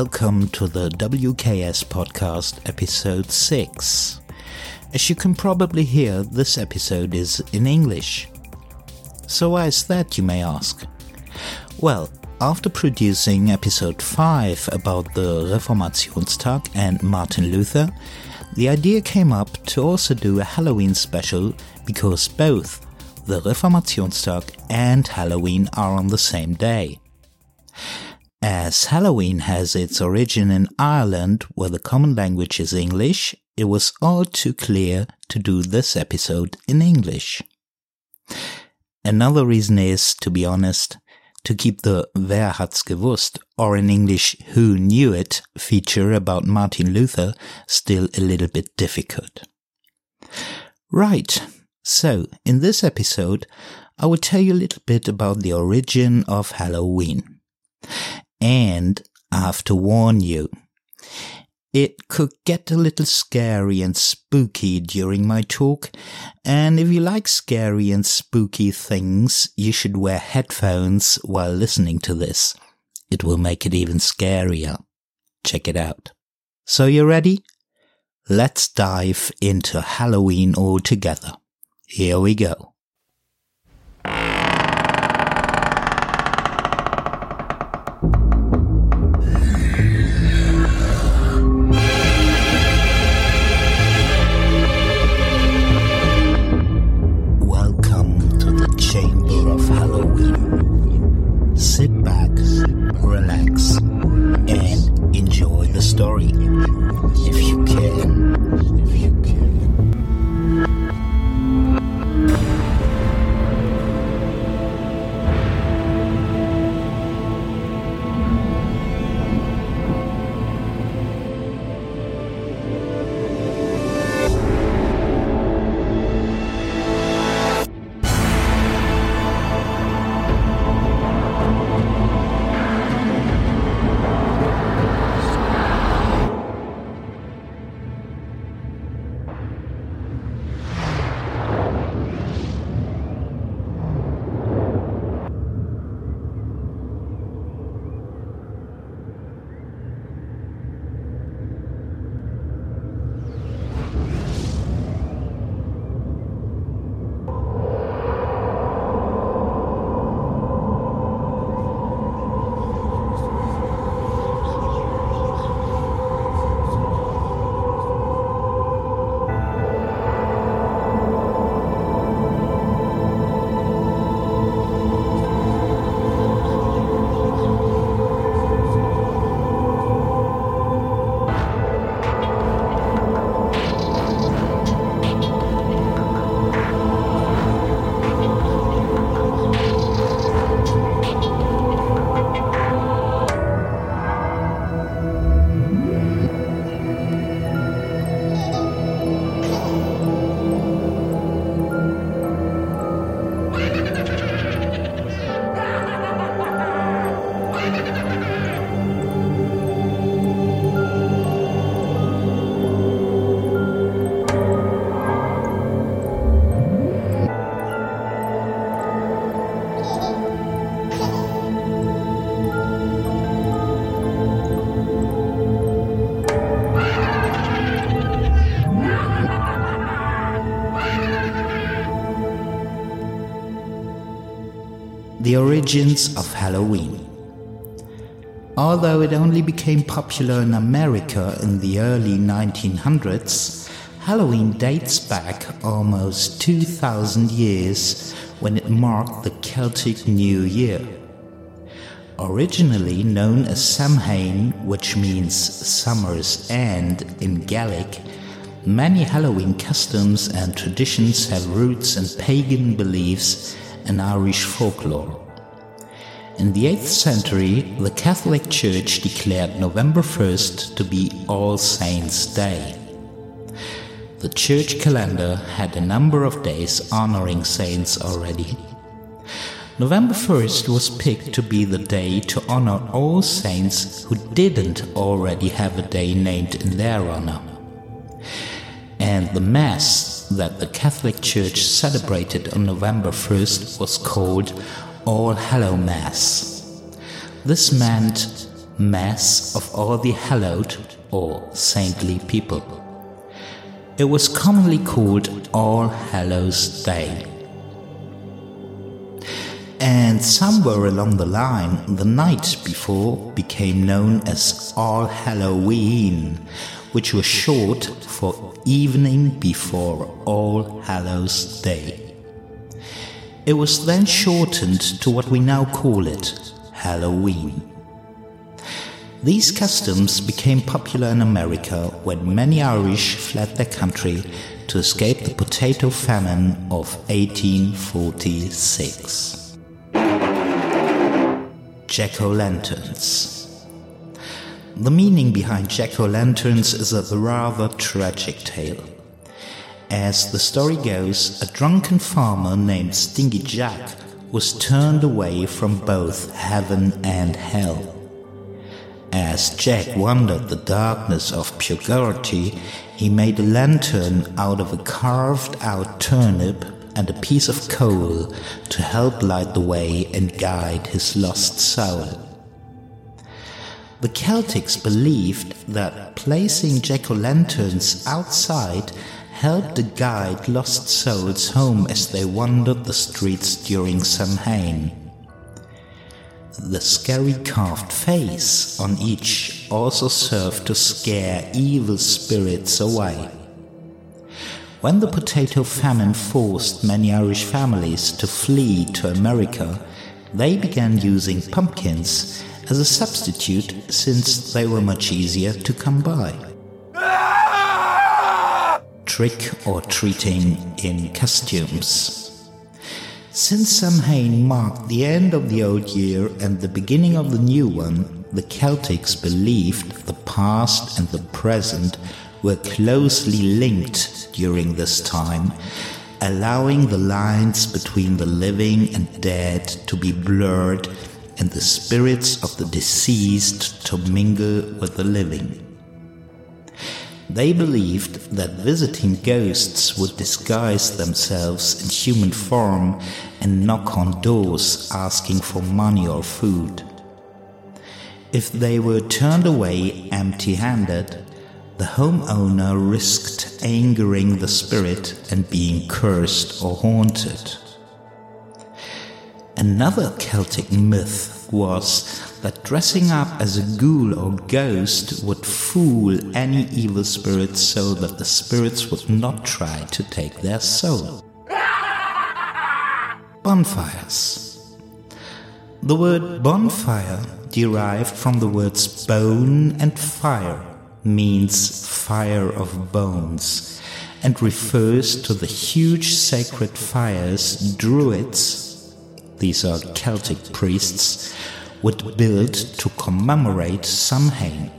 Welcome to the WKS podcast, episode 6. As you can probably hear, this episode is in English. So, why is that, you may ask? Well, after producing episode 5 about the Reformationstag and Martin Luther, the idea came up to also do a Halloween special because both the Reformationstag and Halloween are on the same day. As Halloween has its origin in Ireland, where the common language is English, it was all too clear to do this episode in English. Another reason is, to be honest, to keep the Wer hat's gewusst, or in English, Who knew it feature about Martin Luther still a little bit difficult. Right, so in this episode, I will tell you a little bit about the origin of Halloween. And I have to warn you, it could get a little scary and spooky during my talk, and if you like scary and spooky things, you should wear headphones while listening to this. It will make it even scarier. Check it out. So you're ready? Let's dive into Halloween all together. Here we go. The origins of Halloween. Although it only became popular in America in the early 1900s, Halloween dates back almost 2000 years when it marked the Celtic New Year. Originally known as Samhain, which means summer's end in Gaelic, many Halloween customs and traditions have roots in pagan beliefs and Irish folklore. In the 8th century, the Catholic Church declared November 1st to be All Saints' Day. The church calendar had a number of days honoring saints already. November 1st was picked to be the day to honor all saints who didn't already have a day named in their honor. And the Mass that the Catholic Church celebrated on November 1st was called All Hallow Mass. This meant Mass of all the hallowed or saintly people. It was commonly called All Hallows Day. And somewhere along the line, the night before became known as All Halloween, which was short for evening before All Hallows Day. It was then shortened to what we now call it Halloween. These customs became popular in America when many Irish fled their country to escape the potato famine of 1846. Jack o' lanterns. The meaning behind jack o' lanterns is a rather tragic tale. As the story goes, a drunken farmer named Stingy Jack was turned away from both heaven and hell. As Jack wandered the darkness of purgatory, he made a lantern out of a carved out turnip and a piece of coal to help light the way and guide his lost soul. The Celtics believed that placing jack o' lanterns outside helped to guide lost souls home as they wandered the streets during Samhain. The scary carved face on each also served to scare evil spirits away. When the potato famine forced many Irish families to flee to America, they began using pumpkins as a substitute since they were much easier to come by. Trick or treating in costumes. Since Samhain marked the end of the old year and the beginning of the new one, the Celtics believed the past and the present were closely linked during this time, allowing the lines between the living and dead to be blurred and the spirits of the deceased to mingle with the living. They believed that visiting ghosts would disguise themselves in human form and knock on doors asking for money or food. If they were turned away empty handed, the homeowner risked angering the spirit and being cursed or haunted. Another Celtic myth was that dressing up as a ghoul or ghost would fool any evil spirits so that the spirits would not try to take their soul. Bonfires. The word bonfire, derived from the words bone and fire, means fire of bones and refers to the huge sacred fires Druids, these are Celtic priests, would build to commemorate Samhain.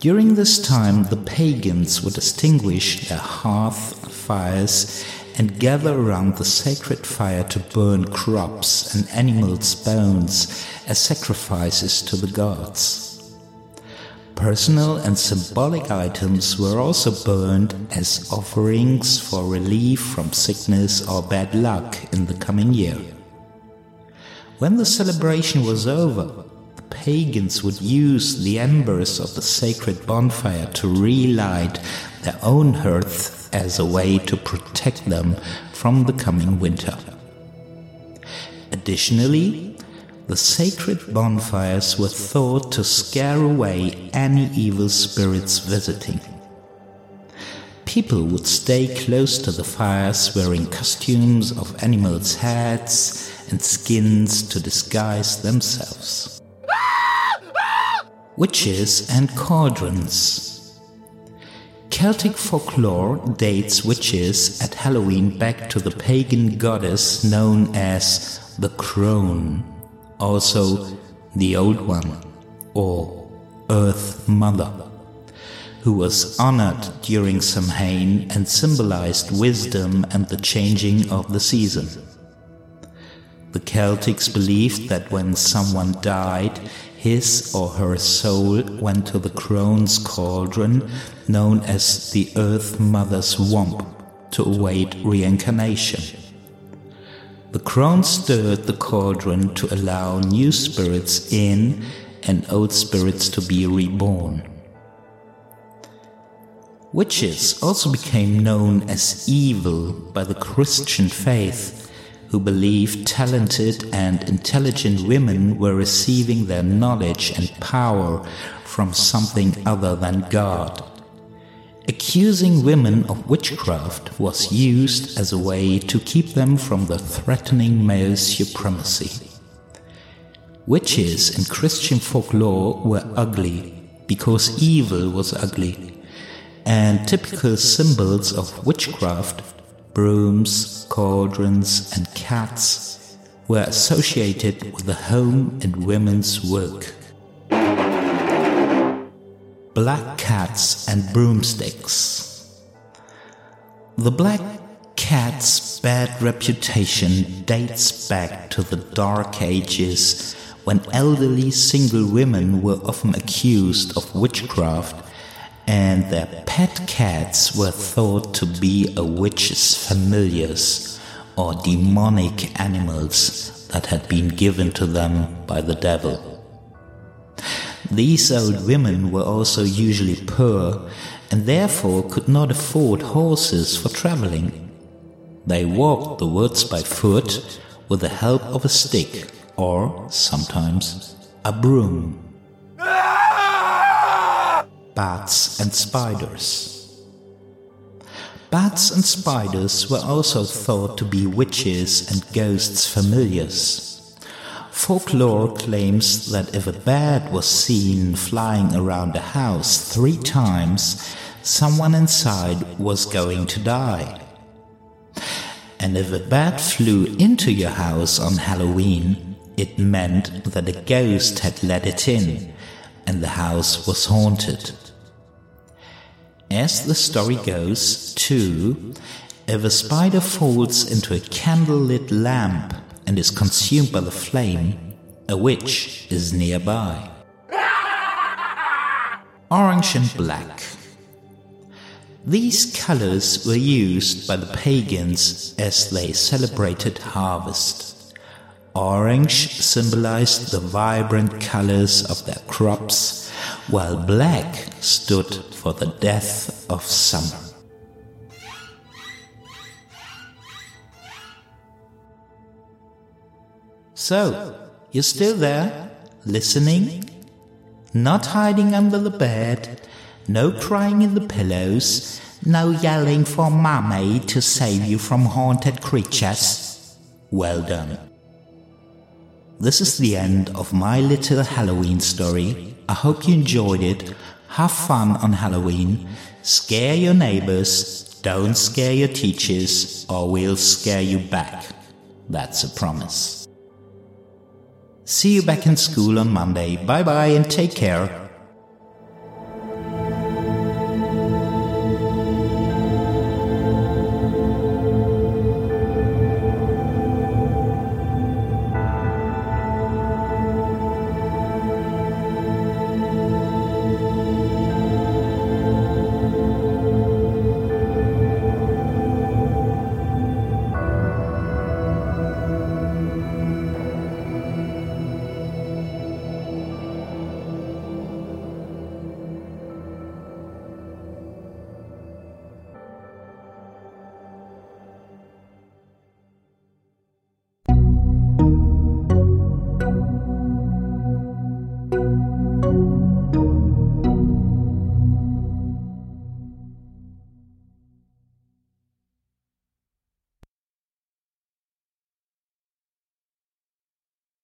During this time, the pagans would extinguish their hearth fires and gather around the sacred fire to burn crops and animals' bones as sacrifices to the gods. Personal and symbolic items were also burned as offerings for relief from sickness or bad luck in the coming year. When the celebration was over, the pagans would use the embers of the sacred bonfire to relight their own hearth as a way to protect them from the coming winter. Additionally, the sacred bonfires were thought to scare away any evil spirits visiting. People would stay close to the fires wearing costumes of animals' heads and skins to disguise themselves. Witches and cauldrons. Celtic folklore dates witches at Halloween back to the pagan goddess known as the Crone, also the Old One, or Earth Mother, who was honored during Samhain and symbolized wisdom and the changing of the season. The Celtics believed that when someone died, his or her soul went to the crone's cauldron, known as the Earth Mother's Womb, to await reincarnation. The crone stirred the cauldron to allow new spirits in and old spirits to be reborn. Witches also became known as evil by the Christian faith, who believed talented and intelligent women were receiving their knowledge and power from something other than God. Accusing women of witchcraft was used as a way to keep them from the threatening male supremacy. Witches in Christian folklore were ugly because evil was ugly, and typical symbols of witchcraft, brooms, cauldrons, and cats, were associated with the home and women's work black cats and broomsticks. The black cat's bad reputation dates back to the Dark Ages when elderly single women were often accused of witchcraft and their pet cats were thought to be a witch's familiars or demonic animals that had been given to them by the devil. These old women were also usually poor and therefore could not afford horses for traveling. They walked the woods by foot with the help of a stick or, sometimes, a broom. Bats and spiders. Bats and spiders were also thought to be witches and ghosts' familiars. Folklore claims that if a bat was seen flying around a house three times, someone inside was going to die. And if a bat flew into your house on Halloween, it meant that a ghost had let it in and the house was haunted. As the story goes, too, if a spider falls into a candlelit lamp, and is consumed by the flame, a witch is nearby. Orange and black. These colors were used by the pagans as they celebrated harvest. Orange symbolized the vibrant colors of their crops, while black stood for the death of summer. So, you're still there, listening? Not hiding under the bed, no crying in the pillows, no yelling for Mummy to save you from haunted creatures? Well done. This is the end of my little Halloween story. I hope you enjoyed it. Have fun on Halloween. Scare your neighbors. Don't scare your teachers, or we'll scare you back. That's a promise. See you back in school on Monday. Bye bye and take care.